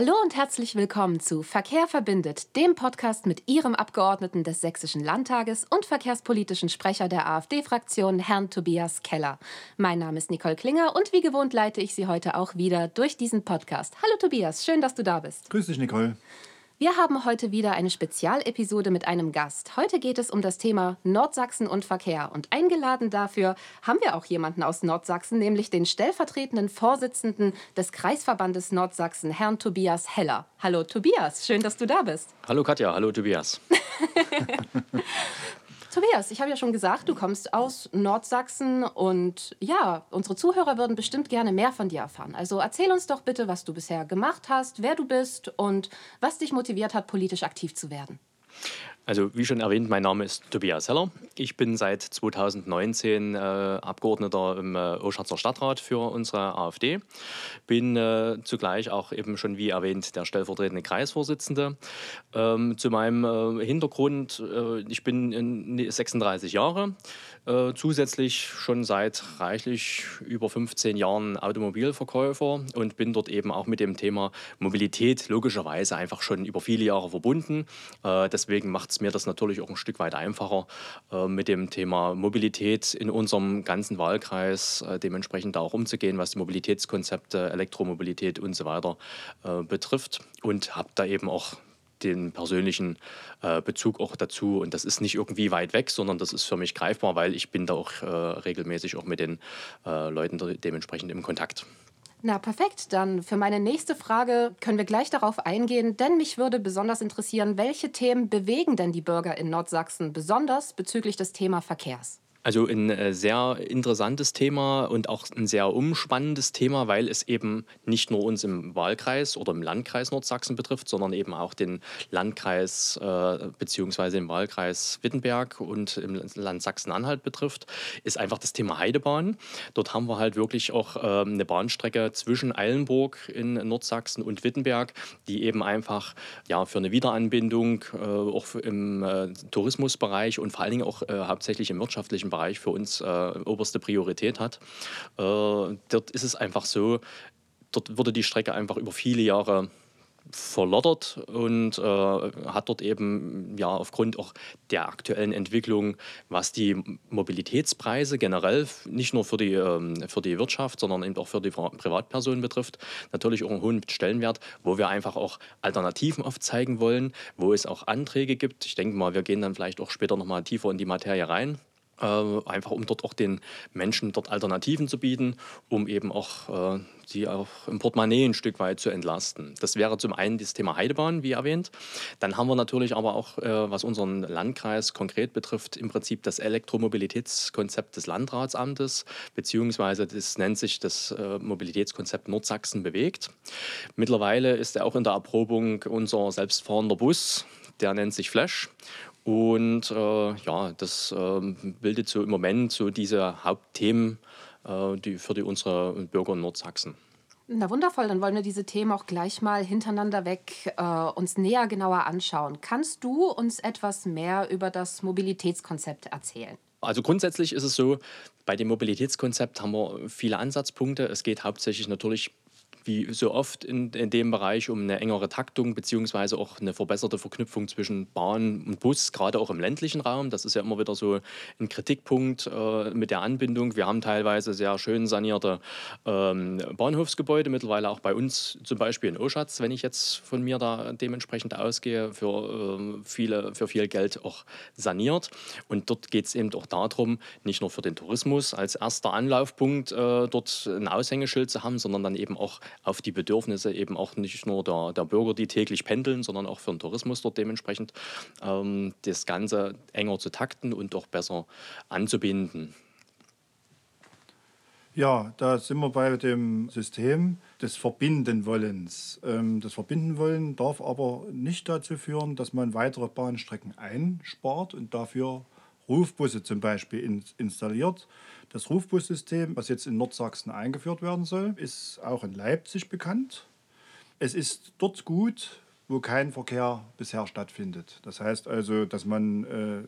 Hallo und herzlich willkommen zu Verkehr verbindet, dem Podcast mit Ihrem Abgeordneten des Sächsischen Landtages und verkehrspolitischen Sprecher der AfD-Fraktion, Herrn Tobias Keller. Mein Name ist Nicole Klinger und wie gewohnt leite ich Sie heute auch wieder durch diesen Podcast. Hallo Tobias, schön, dass du da bist. Grüß dich, Nicole. Wir haben heute wieder eine Spezialepisode mit einem Gast. Heute geht es um das Thema Nordsachsen und Verkehr. Und eingeladen dafür haben wir auch jemanden aus Nordsachsen, nämlich den stellvertretenden Vorsitzenden des Kreisverbandes Nordsachsen, Herrn Tobias Heller. Hallo Tobias, schön, dass du da bist. Hallo Katja, hallo Tobias. Tobias, ich habe ja schon gesagt, du kommst aus Nordsachsen und ja, unsere Zuhörer würden bestimmt gerne mehr von dir erfahren. Also erzähl uns doch bitte, was du bisher gemacht hast, wer du bist und was dich motiviert hat, politisch aktiv zu werden. Also wie schon erwähnt, mein Name ist Tobias Heller. Ich bin seit 2019 äh, Abgeordneter im äh, Oschatzer Stadtrat für unsere AfD. Bin äh, zugleich auch eben schon wie erwähnt der stellvertretende Kreisvorsitzende. Ähm, zu meinem äh, Hintergrund, äh, ich bin 36 Jahre, äh, zusätzlich schon seit reichlich über 15 Jahren Automobilverkäufer und bin dort eben auch mit dem Thema Mobilität logischerweise einfach schon über viele Jahre verbunden. deswegen macht es mir das natürlich auch ein Stück weit einfacher, äh, mit dem Thema Mobilität in unserem ganzen Wahlkreis äh, dementsprechend auch umzugehen, was die Mobilitätskonzepte, Elektromobilität und so weiter äh, betrifft. Und habe da eben auch den persönlichen Bezug auch dazu. Und das ist nicht irgendwie weit weg, sondern das ist für mich greifbar, weil ich bin da auch regelmäßig auch mit den Leuten dementsprechend im Kontakt. Na perfekt, dann für meine nächste Frage können wir gleich darauf eingehen, denn mich würde besonders interessieren, welche Themen bewegen denn die Bürger in Nordsachsen besonders bezüglich des Thema Verkehrs? Also ein äh, sehr interessantes Thema und auch ein sehr umspannendes Thema, weil es eben nicht nur uns im Wahlkreis oder im Landkreis Nordsachsen betrifft, sondern eben auch den Landkreis äh, bzw. den Wahlkreis Wittenberg und im Land Sachsen-Anhalt betrifft, ist einfach das Thema Heidebahn. Dort haben wir halt wirklich auch äh, eine Bahnstrecke zwischen Eilenburg in Nordsachsen und Wittenberg, die eben einfach ja, für eine Wiederanbindung äh, auch im äh, Tourismusbereich und vor allen Dingen auch äh, hauptsächlich im wirtschaftlichen öffentlichen Bereich für uns äh, oberste Priorität hat. Äh, dort ist es einfach so, dort wurde die Strecke einfach über viele Jahre verloddert und äh, hat dort eben ja aufgrund auch der aktuellen Entwicklung, was die Mobilitätspreise generell nicht nur für die, ähm, für die Wirtschaft, sondern eben auch für die Privatpersonen betrifft, natürlich auch einen hohen Stellenwert, wo wir einfach auch Alternativen aufzeigen wollen, wo es auch Anträge gibt. Ich denke mal, wir gehen dann vielleicht auch später noch mal tiefer in die Materie rein. Äh, einfach um dort auch den Menschen dort Alternativen zu bieten, um eben auch äh, sie auch im Portemonnaie ein Stück weit zu entlasten. Das wäre zum einen das Thema Heidebahn, wie erwähnt. Dann haben wir natürlich aber auch, äh, was unseren Landkreis konkret betrifft, im Prinzip das Elektromobilitätskonzept des Landratsamtes, beziehungsweise das nennt sich das äh, Mobilitätskonzept Nordsachsen bewegt. Mittlerweile ist er auch in der Erprobung unser selbstfahrender Bus, der nennt sich Flash. Und äh, ja, das äh, bildet so im Moment so diese Hauptthemen äh, die für die, unsere Bürger in Nordsachsen. Na wundervoll, dann wollen wir diese Themen auch gleich mal hintereinander weg äh, uns näher genauer anschauen. Kannst du uns etwas mehr über das Mobilitätskonzept erzählen? Also grundsätzlich ist es so, bei dem Mobilitätskonzept haben wir viele Ansatzpunkte. Es geht hauptsächlich natürlich wie so oft in, in dem Bereich um eine engere Taktung beziehungsweise auch eine verbesserte Verknüpfung zwischen Bahn und Bus, gerade auch im ländlichen Raum. Das ist ja immer wieder so ein Kritikpunkt äh, mit der Anbindung. Wir haben teilweise sehr schön sanierte ähm, Bahnhofsgebäude, mittlerweile auch bei uns zum Beispiel in Oschatz, wenn ich jetzt von mir da dementsprechend ausgehe, für, äh, viele, für viel Geld auch saniert. Und dort geht es eben auch darum, nicht nur für den Tourismus als erster Anlaufpunkt äh, dort ein Aushängeschild zu haben, sondern dann eben auch auf die Bedürfnisse eben auch nicht nur der, der Bürger, die täglich pendeln, sondern auch für den Tourismus dort dementsprechend ähm, das Ganze enger zu takten und auch besser anzubinden. Ja, da sind wir bei dem System des Verbinden Wollens. Ähm, das Verbinden wollen darf aber nicht dazu führen, dass man weitere Bahnstrecken einspart und dafür Rufbusse zum Beispiel installiert das Rufbussystem, was jetzt in Nordsachsen eingeführt werden soll, ist auch in Leipzig bekannt. Es ist dort gut, wo kein Verkehr bisher stattfindet. Das heißt also, dass man äh,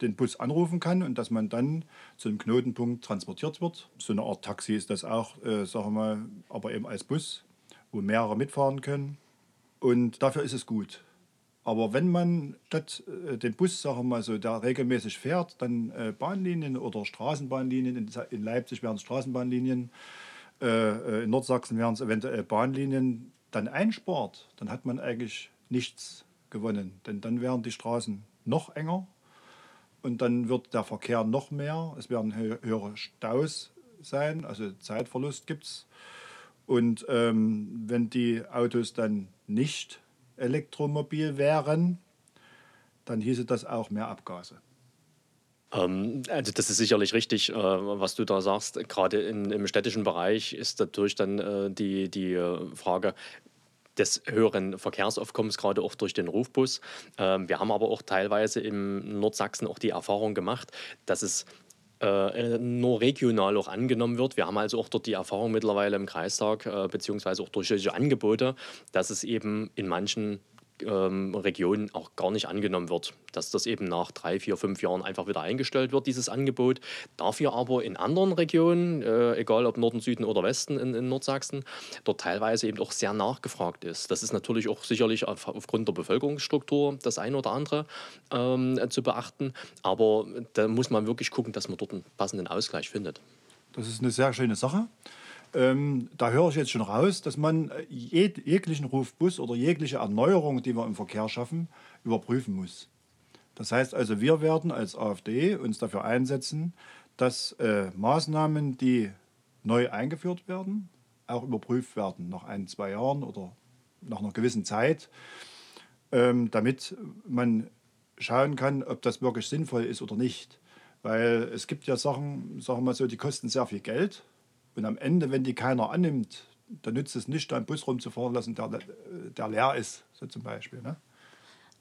den Bus anrufen kann und dass man dann zu einem Knotenpunkt transportiert wird. So eine Art Taxi ist das auch, äh, sagen wir mal, aber eben als Bus. wo mehrere mitfahren können. Und dafür ist es gut. Aber wenn man statt äh, den Bus, sagen wir mal so, der regelmäßig fährt, dann äh, Bahnlinien oder Straßenbahnlinien, in, in Leipzig wären es Straßenbahnlinien, äh, äh, in Nordsachsen wären es eventuell Bahnlinien, dann einspart, dann hat man eigentlich nichts gewonnen. Denn dann wären die Straßen noch enger und dann wird der Verkehr noch mehr. Es werden höhere Staus sein, also Zeitverlust gibt es. Und ähm, wenn die Autos dann nicht elektromobil wären, dann hieße das auch mehr Abgase. Ähm, also das ist sicherlich richtig, äh, was du da sagst. Gerade in, im städtischen Bereich ist natürlich dann äh, die, die äh, Frage, des höheren Verkehrsaufkommens, gerade auch durch den Rufbus. Ähm, wir haben aber auch teilweise im Nordsachsen auch die Erfahrung gemacht, dass es äh, nur regional auch angenommen wird. Wir haben also auch dort die Erfahrung mittlerweile im Kreistag, äh, beziehungsweise auch durch solche Angebote, dass es eben in manchen ähm, Regionen auch gar nicht angenommen wird. Dass das eben nach drei, vier, fünf Jahren einfach wieder eingestellt wird, dieses Angebot. Dafür aber in anderen Regionen, äh, egal ob Norden, Süden oder Westen in, in, Nordsachsen, dort teilweise eben auch sehr nachgefragt ist. Das ist natürlich auch sicherlich auf, aufgrund der Bevölkerungsstruktur das eine oder andere ähm, zu beachten. Aber da muss man wirklich gucken, dass man dort einen passenden Ausgleich findet. Das ist eine sehr schöne Sache. Ähm, da höre ich jetzt schon raus, dass man äh, jeg jeglichen Rufbus oder jegliche Erneuerung, die wir im Verkehr schaffen, überprüfen muss. Das heißt also, wir werden als AfD uns dafür einsetzen, dass äh, Maßnahmen, die neu eingeführt werden, auch überprüft werden nach ein, zwei Jahren oder nach einer gewissen Zeit, ähm, damit man schauen kann, ob das wirklich sinnvoll ist oder nicht. Weil es gibt ja Sachen, sagen wir mal so, die kosten sehr viel Geld und am Ende, wenn die keiner annimmt, dann nützt es nicht, einen Bus rumzufahren lassen, der, der leer ist, so zum Beispiel. Ne?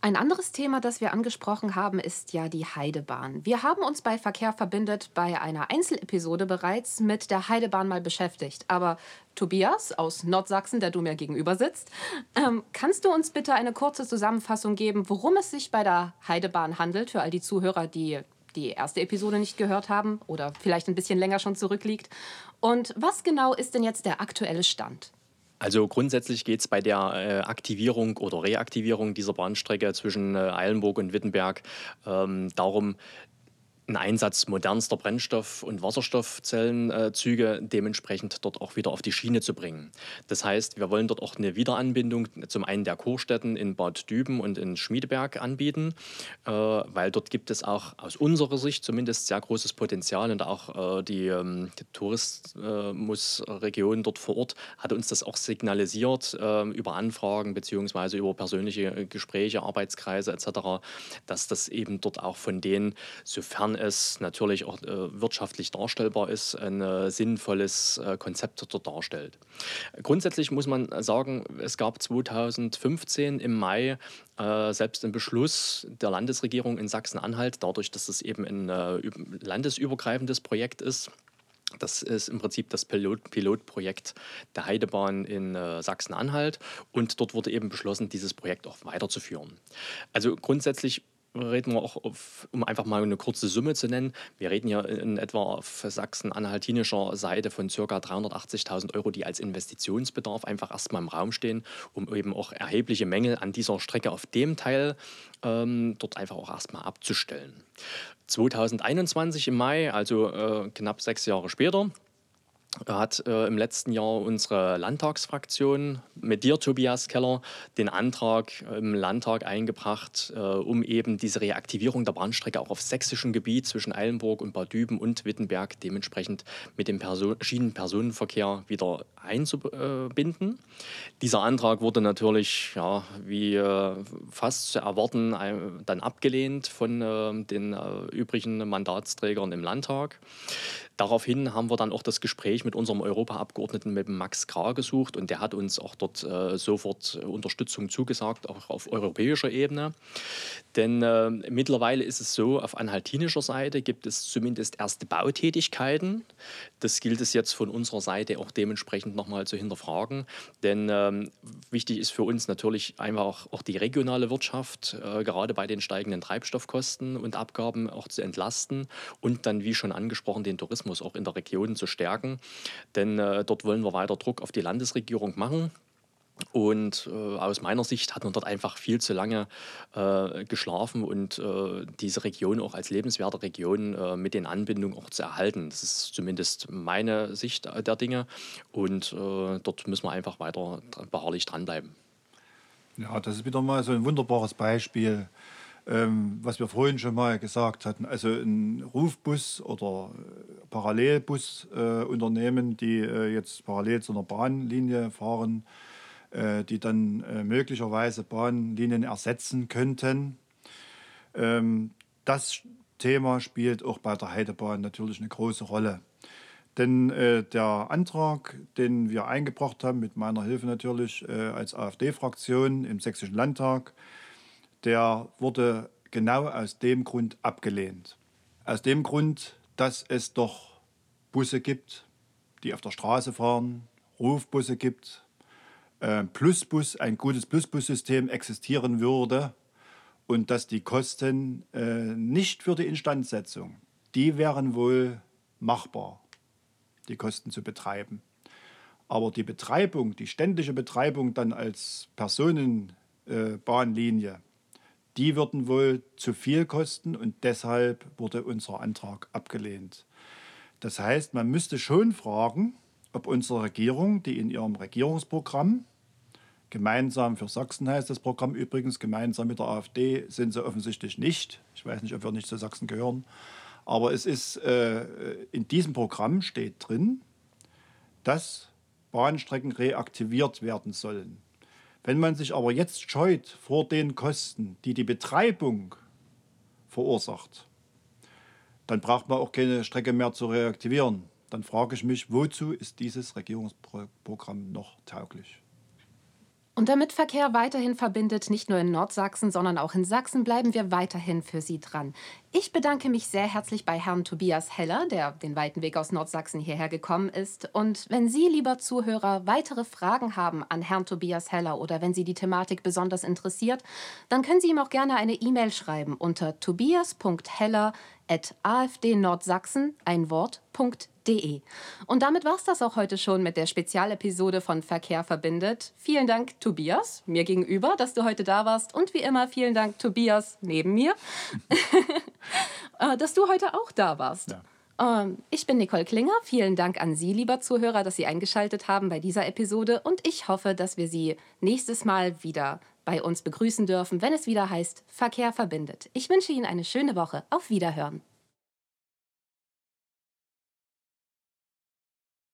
Ein anderes Thema, das wir angesprochen haben, ist ja die Heidebahn. Wir haben uns bei Verkehr verbindet bei einer Einzelepisode bereits mit der Heidebahn mal beschäftigt. Aber Tobias aus Nordsachsen, der du mir gegenüber sitzt, ähm, kannst du uns bitte eine kurze Zusammenfassung geben, worum es sich bei der Heidebahn handelt, für all die Zuhörer, die die erste Episode nicht gehört haben oder vielleicht ein bisschen länger schon zurückliegt. Und was genau ist denn jetzt der aktuelle Stand? Also grundsätzlich geht es bei der äh, Aktivierung oder Reaktivierung dieser Bahnstrecke zwischen äh, Eilenburg und Wittenberg ähm, darum, einen Einsatz modernster Brennstoff- und Wasserstoffzellenzüge dementsprechend dort auch wieder auf die Schiene zu bringen. Das heißt, wir wollen dort auch eine Wiederanbindung zum einen der Kurstätten in Bad Düben und in Schmiedeberg anbieten, äh, weil dort gibt es auch aus unserer Sicht zumindest sehr großes Potenzial und auch äh, die, ähm, die Tourismusregion dort vor Ort hat uns das auch signalisiert äh, über Anfragen bzw. über persönliche Gespräche, Arbeitskreise etc., dass das eben dort auch von denen, sofern es natürlich auch äh, wirtschaftlich darstellbar ist, ein äh, sinnvolles äh, Konzept darstellt. Grundsätzlich muss man sagen, es gab 2015 im Mai selbst einen Beschluss der Landesregierung in Sachsen-Anhalt, dadurch, dass es eben ein landesübergreifendes Projekt ist, das ist im Prinzip das Pilot Pilotprojekt der Heidebahn in äh, Sachsen-Anhalt. Und dort wurde eben beschlossen, dieses Projekt auch weiterzuführen. Also grundsätzlich reden wir auch, auf, um einfach mal eine kurze Summe zu nennen. Wir reden hier in etwa auf sachsen-anhaltinischer Seite von ca. 380.000 Euro, die als Investitionsbedarf einfach erstmal im Raum stehen, um eben auch erhebliche Mängel an dieser Strecke auf dem Teil ähm, dort einfach auch erstmal abzustellen. 2021 im Mai, also äh, knapp sechs Jahre später, hat äh, im letzten Jahr unsere Landtagsfraktion mit dir, Tobias Keller, den Antrag im Landtag eingebracht, äh, um eben diese Reaktivierung der Bahnstrecke auch auf sächsischem Gebiet zwischen Eilenburg und Bad Düben und Wittenberg dementsprechend mit dem Person Schienenpersonenverkehr wieder einzubinden. Dieser Antrag wurde natürlich, ja, wie äh, fast zu erwarten, dann abgelehnt von äh, den äh, übrigen Mandatsträgern im Landtag. Daraufhin haben wir dann auch das Gespräch mit unserem Europaabgeordneten mit Max Krah gesucht und der hat uns auch dort äh, sofort Unterstützung zugesagt, auch auf europäischer Ebene. Denn äh, mittlerweile ist es so, auf anhaltinischer Seite gibt es zumindest erste Bautätigkeiten. Das gilt es jetzt von unserer Seite auch dementsprechend nochmal zu hinterfragen. Denn ähm, wichtig ist für uns natürlich einfach auch die regionale Wirtschaft, äh, gerade bei den steigenden Treibstoffkosten und Abgaben auch zu entlasten und dann, wie schon angesprochen, den Tourismus auch in der Region zu stärken. Denn äh, dort wollen wir weiter Druck auf die Landesregierung machen Und äh, aus meiner Sicht hat man dort einfach viel zu lange äh, geschlafen und äh, diese Region auch als lebenswerte Region äh, mit den Anbindungen auch zu erhalten. Das ist zumindest meine Sicht der Dinge. Und äh, dort müssen wir einfach weiter beharrlich dranbleiben. Ja, das ist wieder mal so ein wunderbares Beispiel, ähm, was wir vorhin schon mal gesagt hatten. Also ein Rufbus oder äh, Parallelbusunternehmen, die jetzt parallel zu einer Bahnlinie fahren, äh, die dann äh, möglicherweise Bahnlinien ersetzen könnten. Ähm, das Thema spielt auch bei der Heidebahn natürlich eine große Rolle. Denn äh, der Antrag, den wir eingebracht haben, mit meiner Hilfe natürlich äh, als AfD-Fraktion im Sächsischen Landtag, der wurde genau aus dem Grund abgelehnt. Aus dem Grund, dass es doch Busse gibt, die auf der Straße fahren, Rufbusse gibt, äh, Plusbus, ein gutes Plusbussystem existieren würde und dass die Kosten äh, nicht für die Instandsetzung, die wären wohl machbar, die Kosten zu betreiben. Aber die Betreibung, die ständige Betreibung dann als Personenbahnlinie, äh, die würden wohl zu viel kosten und deshalb wurde unser Antrag abgelehnt. Das heißt, man müsste schon fragen, ob unsere Regierung, die in ihrem Regierungsprogramm Gemeinsam für Sachsen heißt das Programm übrigens. Gemeinsam mit der AfD sind sie offensichtlich nicht. Ich weiß nicht, ob wir nicht zu Sachsen gehören. Aber es ist, äh, in diesem Programm steht drin, dass Bahnstrecken reaktiviert werden sollen. Wenn man sich aber jetzt scheut vor den Kosten, die die Betreibung verursacht, dann braucht man auch keine Strecke mehr zu reaktivieren. Dann frage ich mich, wozu ist dieses Regierungsprogramm noch tauglich? Und damit Verkehr weiterhin verbindet, nicht nur in Nordsachsen, sondern auch in Sachsen, bleiben wir weiterhin für Sie dran. Ich bedanke mich sehr herzlich bei Herrn Tobias Heller, der den weiten Weg aus Nordsachsen hierher gekommen ist. Und wenn Sie, lieber Zuhörer, weitere Fragen haben an Herrn Tobias Heller oder wenn Sie die Thematik besonders interessiert, dann können Sie ihm auch gerne eine E-Mail schreiben unter tobias.heller.afdnordsachsen, ein Wort.de www.verkehrsverbindet.de. Und damit war es das auch heute schon mit der Spezialepisode von Verkehr verbindet. Vielen Dank, Tobias, mir gegenüber, dass du heute da warst. Und wie immer, vielen Dank, Tobias, neben mir, äh, dass du heute auch da warst. Ja. Ähm, ich bin Nicole Klinger. Vielen Dank an Sie, lieber Zuhörer, dass Sie eingeschaltet haben bei dieser Episode. Und ich hoffe, dass wir Sie nächstes Mal wieder bei uns begrüßen dürfen, wenn es wieder heißt Verkehr verbindet. Ich wünsche Ihnen eine schöne Woche. Auf Wiederhören.